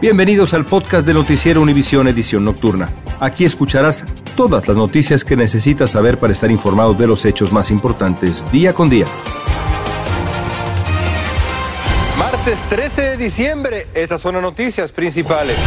Bienvenidos al podcast de Noticiero Univisión Edición Nocturna. Aquí escucharás todas las noticias que necesitas saber para estar informado de los hechos más importantes día con día. Martes 13 de diciembre, estas son las noticias principales.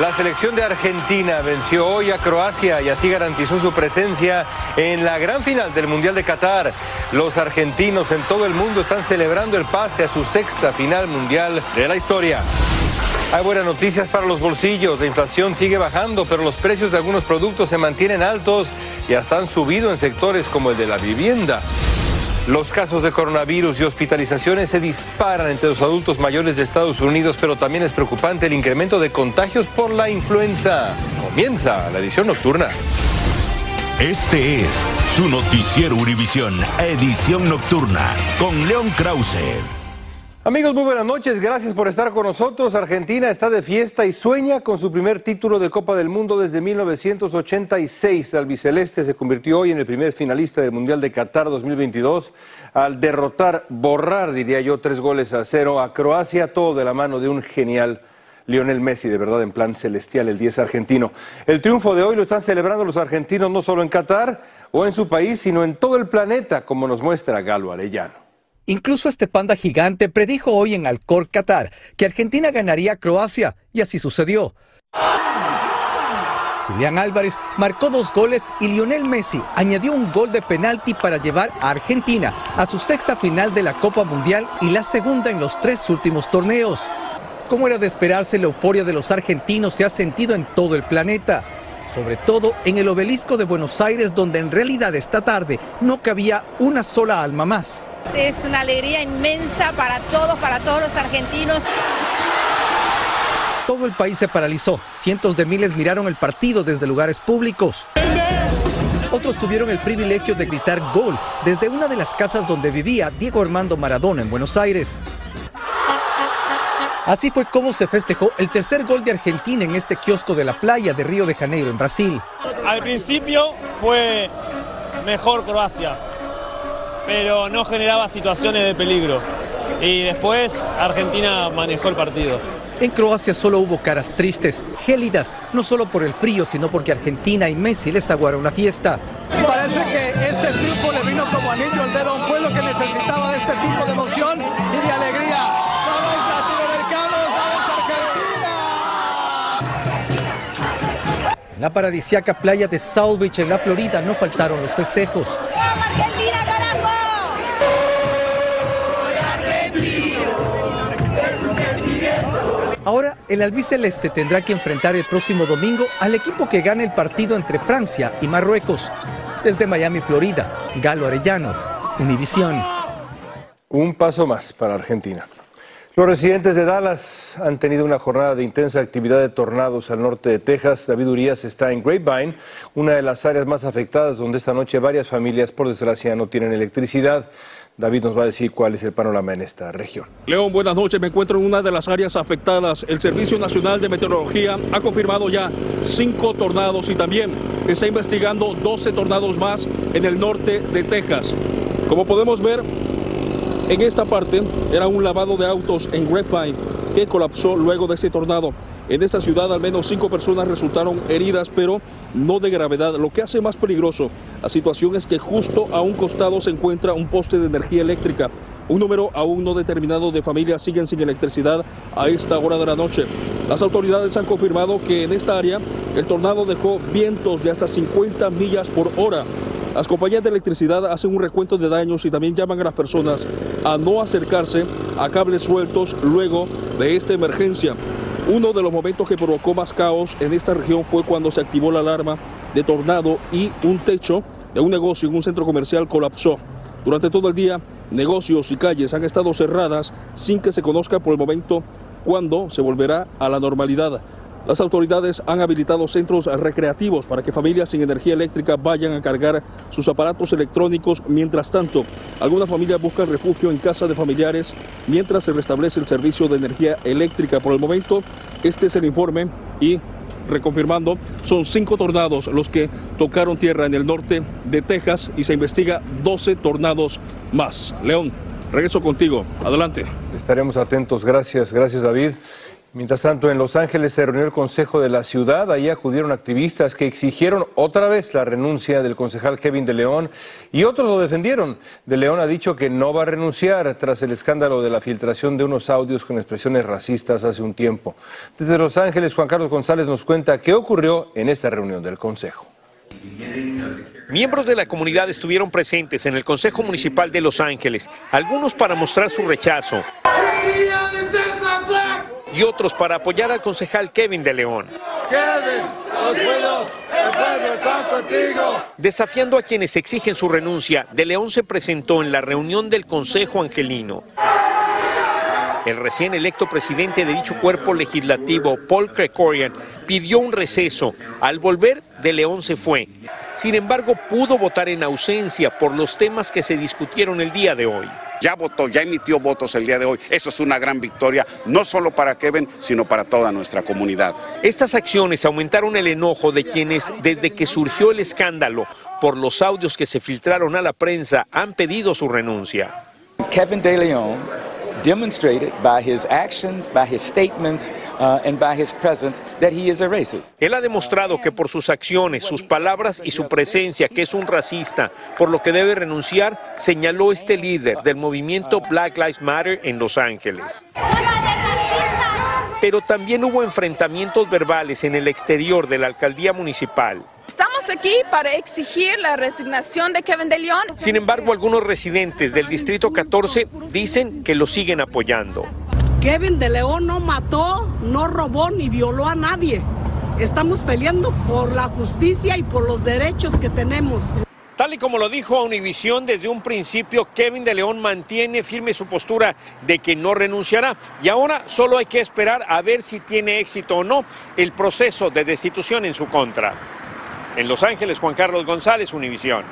La selección de Argentina venció hoy a Croacia y así garantizó su presencia en la gran final del Mundial de Qatar. Los argentinos en todo el mundo están celebrando el pase a su sexta final mundial de la historia. Hay buenas noticias para los bolsillos. La inflación sigue bajando, pero los precios de algunos productos se mantienen altos y hasta han subido en sectores como el de la vivienda. Los casos de coronavirus y hospitalizaciones se disparan entre los adultos mayores de Estados Unidos, pero también es preocupante el incremento de contagios por la influenza. Comienza la edición nocturna. Este es su noticiero Univisión, edición nocturna, con León Krause. Amigos, muy buenas noches. Gracias por estar con nosotros. Argentina está de fiesta y sueña con su primer título de Copa del Mundo desde 1986. El albiceleste se convirtió hoy en el primer finalista del Mundial de Qatar 2022 al derrotar, borrar, diría yo, tres goles a cero a Croacia, todo de la mano de un genial Lionel Messi, de verdad en plan celestial, el 10 argentino. El triunfo de hoy lo están celebrando los argentinos no solo en Qatar o en su país, sino en todo el planeta, como nos muestra Galo Arellano. Incluso este panda gigante predijo hoy en Alcor, Qatar, que Argentina ganaría a Croacia, y así sucedió. Julián Álvarez marcó dos goles y Lionel Messi añadió un gol de penalti para llevar a Argentina a su sexta final de la Copa Mundial y la segunda en los tres últimos torneos. Como era de esperarse, la euforia de los argentinos se ha sentido en todo el planeta, sobre todo en el obelisco de Buenos Aires, donde en realidad esta tarde no cabía una sola alma más. Es una alegría inmensa para todos, para todos los argentinos. Todo el país se paralizó. Cientos de miles miraron el partido desde lugares públicos. Otros tuvieron el privilegio de gritar gol desde una de las casas donde vivía Diego Armando Maradona en Buenos Aires. Así fue como se festejó el tercer gol de Argentina en este kiosco de la playa de Río de Janeiro, en Brasil. Al principio fue mejor Croacia, pero no generaba situaciones de peligro. Y después Argentina manejó el partido. En Croacia solo hubo caras tristes, gélidas, no solo por el frío, sino porque Argentina y Messi les aguaron la fiesta. Parece que este triunfo le vino como anillo al dedo a un pueblo que necesitaba de este tipo de emoción y de alegría. ¡Vamos latinoamericanos! ¡Vamos Argentina! En la paradisiaca playa de South Beach, en la Florida, no faltaron los festejos. Argentina, el albiceleste tendrá que enfrentar el próximo domingo al equipo que gane el partido entre Francia y Marruecos. Desde Miami, Florida, Galo Arellano, Univisión. Un paso más para Argentina. Los residentes de Dallas han tenido una jornada de intensa actividad de tornados al norte de Texas. David Urias está en Grapevine, una de las áreas más afectadas donde esta noche varias familias, por desgracia, no tienen electricidad. David nos va a decir cuál es el panorama en esta región. León, buenas noches. Me encuentro en una de las áreas afectadas. El Servicio Nacional de Meteorología ha confirmado ya cinco tornados y también está investigando 12 tornados más en el norte de Texas. Como podemos ver, en esta parte era un lavado de autos en Grapevine que colapsó luego de ese tornado. En esta ciudad al menos cinco personas resultaron heridas, pero no de gravedad. Lo que hace más peligroso la situación es que justo a un costado se encuentra un poste de energía eléctrica. Un número aún no determinado de familias siguen sin electricidad a esta hora de la noche. Las autoridades han confirmado que en esta área el tornado dejó vientos de hasta 50 millas por hora. Las compañías de electricidad hacen un recuento de daños y también llaman a las personas a no acercarse a cables sueltos luego de esta emergencia. Uno de los momentos que provocó más caos en esta región fue cuando se activó la alarma de tornado y un techo de un negocio en un centro comercial colapsó. Durante todo el día, negocios y calles han estado cerradas sin que se conozca por el momento cuándo se volverá a la normalidad. Las autoridades han habilitado centros recreativos para que familias sin energía eléctrica vayan a cargar sus aparatos electrónicos. Mientras tanto, algunas familias buscan refugio en casa de familiares mientras se restablece el servicio de energía eléctrica. Por el momento, este es el informe y reconfirmando, son cinco tornados los que tocaron tierra en el norte de Texas y se investiga 12 tornados más. León, regreso contigo. Adelante. Estaremos atentos. Gracias, gracias David. Mientras tanto, en Los Ángeles se reunió el Consejo de la Ciudad. Ahí acudieron activistas que exigieron otra vez la renuncia del concejal Kevin de León y otros lo defendieron. De León ha dicho que no va a renunciar tras el escándalo de la filtración de unos audios con expresiones racistas hace un tiempo. Desde Los Ángeles, Juan Carlos González nos cuenta qué ocurrió en esta reunión del Consejo. Miembros de la comunidad estuvieron presentes en el Consejo Municipal de Los Ángeles, algunos para mostrar su rechazo y otros para apoyar al concejal Kevin de León. Kevin, los pueblos, el pueblo está contigo. Desafiando a quienes exigen su renuncia, De León se presentó en la reunión del Consejo Angelino. El recién electo presidente de dicho cuerpo legislativo, Paul Krekorian, pidió un receso. Al volver, De León se fue. Sin embargo, pudo votar en ausencia por los temas que se discutieron el día de hoy ya votó, ya emitió votos el día de hoy. Eso es una gran victoria, no solo para Kevin, sino para toda nuestra comunidad. Estas acciones aumentaron el enojo de quienes, desde que surgió el escándalo por los audios que se filtraron a la prensa, han pedido su renuncia. Kevin De Leon demonstrated by his actions, by his statements, uh, and by his presence that he is a racist. Él ha demostrado que por sus acciones, sus palabras y su presencia que es un racista, por lo que debe renunciar, señaló este líder del movimiento Black Lives Matter en Los Ángeles. Pero también hubo enfrentamientos verbales en el exterior de la alcaldía municipal. Estamos aquí para exigir la resignación de Kevin de León. Sin embargo, algunos residentes del Distrito 14 dicen que lo siguen apoyando. Kevin de León no mató, no robó ni violó a nadie. Estamos peleando por la justicia y por los derechos que tenemos. Tal y como lo dijo a Univisión desde un principio, Kevin de León mantiene firme su postura de que no renunciará. Y ahora solo hay que esperar a ver si tiene éxito o no el proceso de destitución en su contra. En Los Ángeles, Juan Carlos González, Univisión.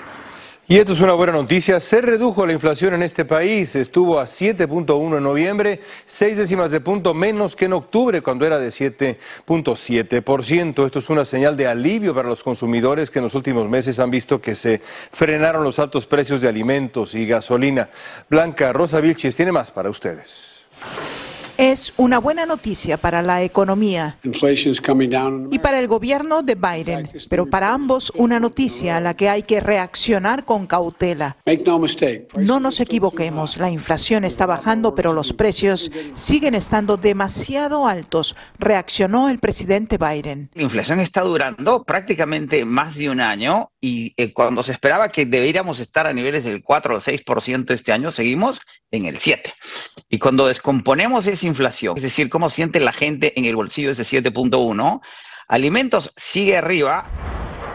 Y esto es una buena noticia. Se redujo la inflación en este país. Estuvo a 7.1 en noviembre, seis décimas de punto menos que en octubre, cuando era de 7.7%. Esto es una señal de alivio para los consumidores que en los últimos meses han visto que se frenaron los altos precios de alimentos y gasolina. Blanca Rosa Vilches tiene más para ustedes es una buena noticia para la economía y para el gobierno de Biden, pero para ambos una noticia a la que hay que reaccionar con cautela. No nos equivoquemos, la inflación está bajando, pero los precios siguen estando demasiado altos, reaccionó el presidente Biden. La inflación está durando prácticamente más de un año y eh, cuando se esperaba que deberíamos estar a niveles del 4 o 6% este año, seguimos en el 7. Y cuando descomponemos esa inflación, es decir, cómo siente la gente en el bolsillo ese 7.1, alimentos sigue arriba.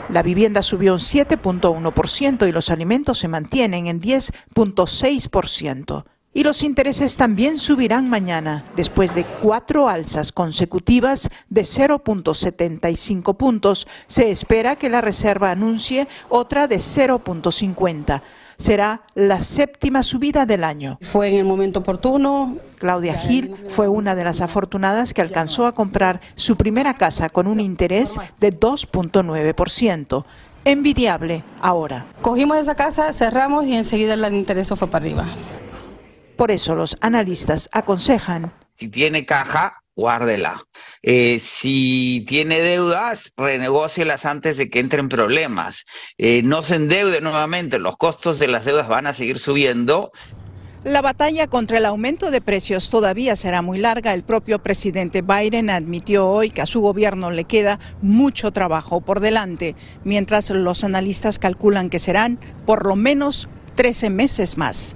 La vivienda subió un 7.1% y los alimentos se mantienen en 10.6%. Y los intereses también subirán mañana, después de cuatro alzas consecutivas de 0.75 puntos. Se espera que la Reserva anuncie otra de 0.50. Será la séptima subida del año. Fue en el momento oportuno. Claudia Gil fue una de las afortunadas que alcanzó a comprar su primera casa con un interés de 2.9%. Envidiable ahora. Cogimos esa casa, cerramos y enseguida el interés fue para arriba. Por eso los analistas aconsejan. Si tiene caja, guárdela. Eh, si tiene deudas, renegócielas antes de que entren problemas. Eh, no se endeude nuevamente, los costos de las deudas van a seguir subiendo. La batalla contra el aumento de precios todavía será muy larga. El propio presidente Biden admitió hoy que a su gobierno le queda mucho trabajo por delante, mientras los analistas calculan que serán por lo menos 13 meses más.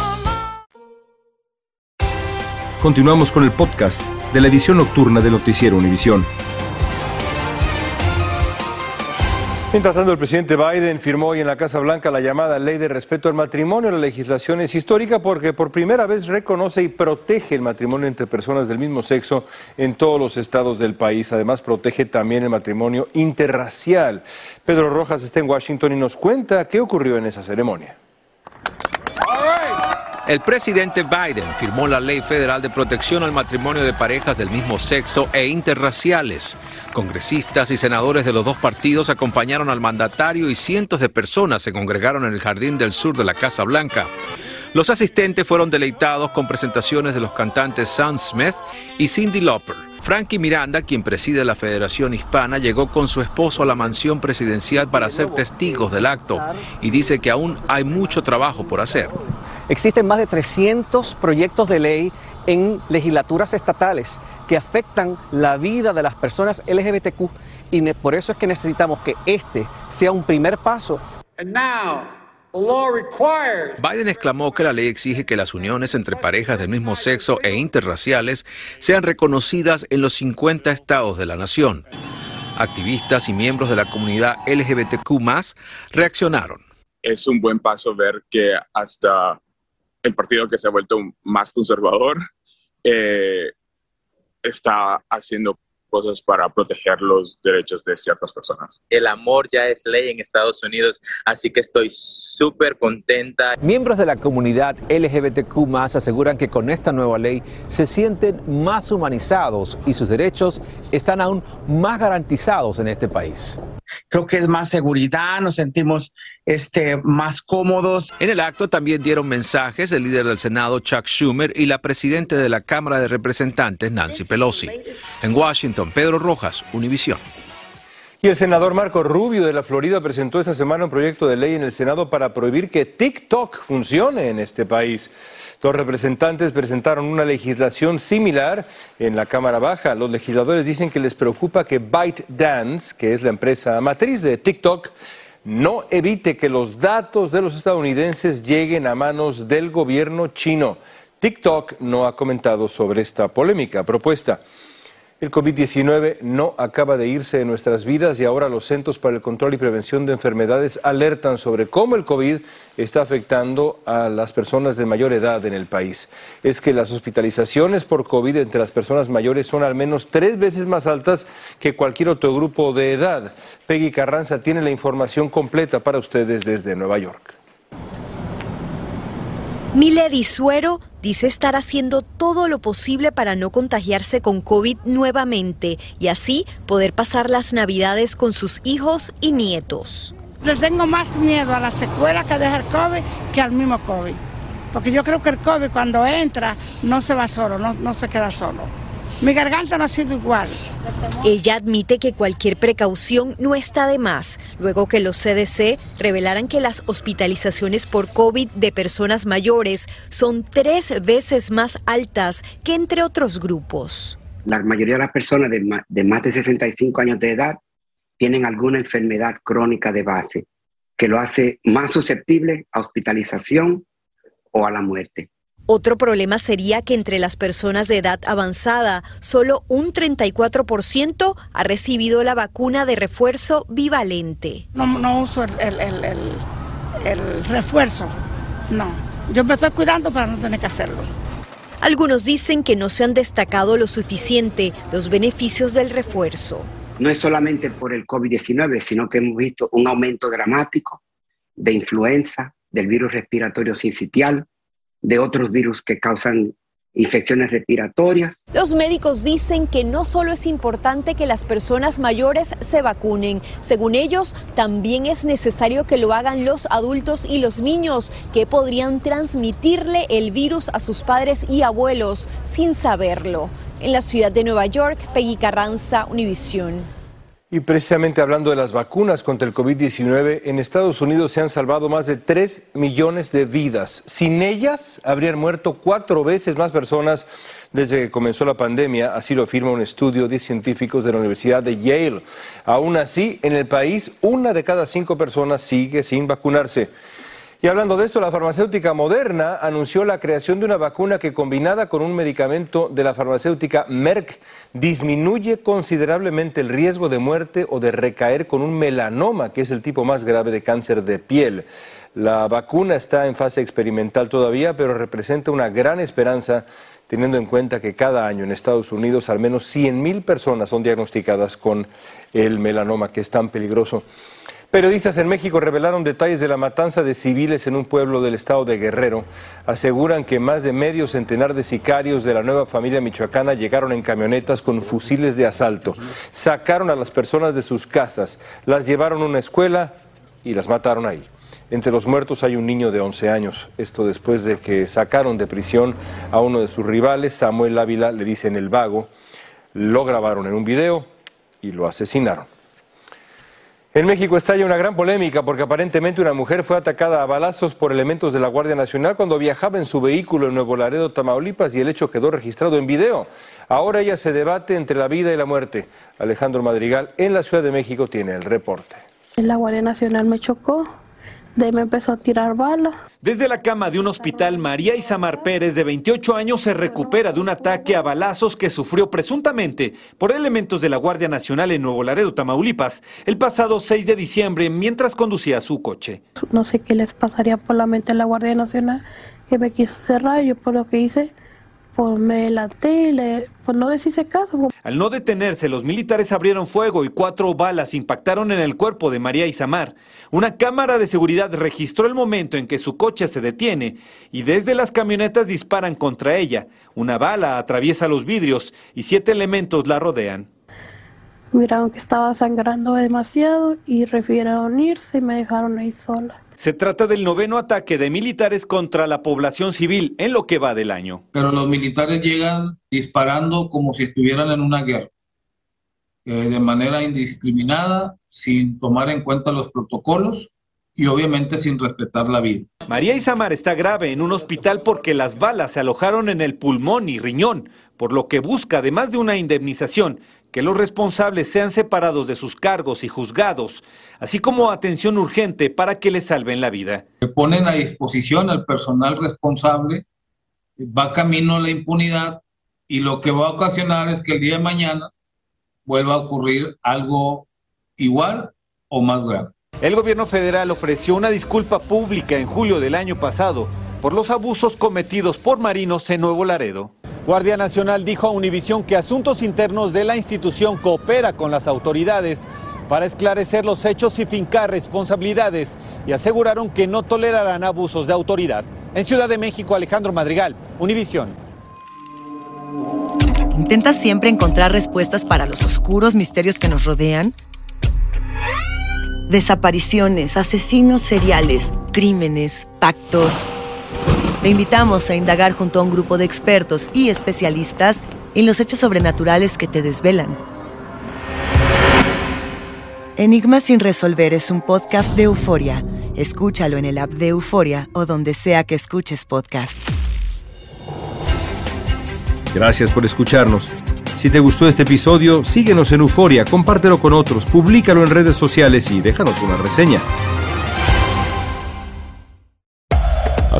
Continuamos con el podcast de la edición nocturna de Noticiero Univisión. Mientras tanto, el presidente Biden firmó hoy en la Casa Blanca la llamada Ley de Respeto al Matrimonio. La legislación es histórica porque por primera vez reconoce y protege el matrimonio entre personas del mismo sexo en todos los estados del país. Además, protege también el matrimonio interracial. Pedro Rojas está en Washington y nos cuenta qué ocurrió en esa ceremonia. El presidente Biden firmó la Ley Federal de Protección al Matrimonio de Parejas del mismo sexo e interraciales. Congresistas y senadores de los dos partidos acompañaron al mandatario y cientos de personas se congregaron en el jardín del sur de la Casa Blanca. Los asistentes fueron deleitados con presentaciones de los cantantes Sam Smith y Cindy Lauper. Frankie Miranda, quien preside la Federación Hispana, llegó con su esposo a la mansión presidencial para ser testigos del acto y dice que aún hay mucho trabajo por hacer. Existen más de 300 proyectos de ley en legislaturas estatales que afectan la vida de las personas LGBTQ y por eso es que necesitamos que este sea un primer paso. Biden exclamó que la ley exige que las uniones entre parejas del mismo sexo e interraciales sean reconocidas en los 50 estados de la nación. Activistas y miembros de la comunidad LGBTQ reaccionaron. Es un buen paso ver que hasta el partido que se ha vuelto más conservador eh, está haciendo cosas para proteger los derechos de ciertas personas. El amor ya es ley en Estados Unidos, así que estoy súper contenta. Miembros de la comunidad LGBTQ aseguran que con esta nueva ley se sienten más humanizados y sus derechos están aún más garantizados en este país creo que es más seguridad, nos sentimos este, más cómodos. En el acto también dieron mensajes el líder del Senado, Chuck Schumer, y la presidenta de la Cámara de Representantes, Nancy Pelosi. En Washington, Pedro Rojas, Univisión. Y el senador Marco Rubio de la Florida presentó esta semana un proyecto de ley en el Senado para prohibir que TikTok funcione en este país. Los representantes presentaron una legislación similar en la Cámara Baja. Los legisladores dicen que les preocupa que ByteDance, que es la empresa matriz de TikTok, no evite que los datos de los estadounidenses lleguen a manos del gobierno chino. TikTok no ha comentado sobre esta polémica propuesta. El COVID-19 no acaba de irse de nuestras vidas y ahora los Centros para el Control y Prevención de Enfermedades alertan sobre cómo el COVID está afectando a las personas de mayor edad en el país. Es que las hospitalizaciones por COVID entre las personas mayores son al menos tres veces más altas que cualquier otro grupo de edad. Peggy Carranza tiene la información completa para ustedes desde Nueva York. Milady Suero dice estar haciendo todo lo posible para no contagiarse con COVID nuevamente y así poder pasar las navidades con sus hijos y nietos. Le tengo más miedo a la secuela que deja el COVID que al mismo COVID. Porque yo creo que el COVID cuando entra no se va solo, no se queda solo. Mi garganta no ha sido igual. Ella admite que cualquier precaución no está de más, luego que los CDC revelaran que las hospitalizaciones por COVID de personas mayores son tres veces más altas que entre otros grupos. La mayoría de las personas de de, más de 65 años de edad tienen alguna enfermedad crónica de base que lo hace más susceptible a hospitalización o a la muerte. Otro problema sería que entre las personas de edad avanzada, solo un 34% ha recibido la vacuna de refuerzo bivalente. No, uso el, el refuerzo, no. Yo me estoy cuidando para no tener que hacerlo. Algunos dicen que no se han destacado lo suficiente los beneficios del refuerzo. No es solamente por el COVID-19, sino que hemos visto un aumento dramático de influenza, del virus respiratorio sincitial, de otros virus que causan infecciones respiratorias. Los médicos dicen que no solo es importante que las personas mayores se vacunen, según ellos, también es necesario que lo hagan los adultos y los niños, que podrían transmitirle el virus a sus padres y abuelos sin saberlo. En la ciudad de Nueva York, Peggy Carranza, Univisión. Y precisamente hablando de las vacunas contra el COVID-19, en Estados Unidos se han salvado más de 3 millones de vidas. Sin ellas, habrían muerto cuatro veces más personas desde que comenzó la pandemia, así lo afirma un estudio de científicos de la Universidad de Yale. Aún así, en el país, una de cada cinco personas sigue sin vacunarse. Y hablando de esto, la farmacéutica Moderna anunció la creación de una vacuna que combinada con un medicamento de la farmacéutica Merck disminuye considerablemente el riesgo de muerte o de recaer con un melanoma, que es el tipo más grave de cáncer de piel. La vacuna está en fase experimental todavía, pero representa una gran esperanza teniendo en cuenta que cada año en Estados Unidos al menos 100.000 personas son diagnosticadas con el melanoma, que es tan peligroso. Periodistas en México revelaron detalles de la matanza de civiles en un pueblo del estado de Guerrero. Aseguran que más de medio centenar de sicarios de la nueva familia michoacana llegaron en camionetas con fusiles de asalto. Sacaron a las personas de sus casas, las llevaron a una escuela y las mataron ahí. Entre los muertos hay un niño de 11 años. Esto después de que sacaron de prisión a uno de sus rivales, Samuel Ávila, le dicen el vago. Lo grabaron en un video y lo asesinaron. En México estalla una gran polémica porque aparentemente una mujer fue atacada a balazos por elementos de la Guardia Nacional cuando viajaba en su vehículo en Nuevo Laredo, Tamaulipas, y el hecho quedó registrado en video. Ahora ella se debate entre la vida y la muerte. Alejandro Madrigal en la Ciudad de México tiene el reporte. La Guardia Nacional me chocó, de ahí me empezó a tirar balas. Desde la cama de un hospital, María Isamar Pérez, de 28 años, se recupera de un ataque a balazos que sufrió presuntamente por elementos de la Guardia Nacional en Nuevo Laredo, Tamaulipas, el pasado 6 de diciembre mientras conducía su coche. No sé qué les pasaría por la mente a la Guardia Nacional, que me quiso cerrar, yo por lo que hice pues me la tele, pues no les hice caso. Al no detenerse, los militares abrieron fuego y cuatro balas impactaron en el cuerpo de María Isamar. Una cámara de seguridad registró el momento en que su coche se detiene y desde las camionetas disparan contra ella. Una bala atraviesa los vidrios y siete elementos la rodean. Miraron que estaba sangrando demasiado y refirieron irse y me dejaron ahí sola. Se trata del noveno ataque de militares contra la población civil en lo que va del año. Pero los militares llegan disparando como si estuvieran en una guerra, eh, de manera indiscriminada, sin tomar en cuenta los protocolos y obviamente sin respetar la vida. María Isamar está grave en un hospital porque las balas se alojaron en el pulmón y riñón, por lo que busca, además de una indemnización, que los responsables sean separados de sus cargos y juzgados, así como atención urgente para que les salven la vida. Ponen a disposición al personal responsable va camino a la impunidad y lo que va a ocasionar es que el día de mañana vuelva a ocurrir algo igual o más grave. El gobierno federal ofreció una disculpa pública en julio del año pasado por los abusos cometidos por marinos en Nuevo Laredo. Guardia Nacional dijo a Univisión que Asuntos Internos de la institución coopera con las autoridades para esclarecer los hechos y fincar responsabilidades y aseguraron que no tolerarán abusos de autoridad. En Ciudad de México, Alejandro Madrigal, Univisión. ¿Intentas siempre encontrar respuestas para los oscuros misterios que nos rodean? Desapariciones, asesinos seriales, crímenes, pactos. Te invitamos a indagar junto a un grupo de expertos y especialistas en los hechos sobrenaturales que te desvelan. Enigma sin resolver es un podcast de euforia. Escúchalo en el app de Euforia o donde sea que escuches podcast. Gracias por escucharnos. Si te gustó este episodio, síguenos en Euforia, compártelo con otros, públicalo en redes sociales y déjanos una reseña.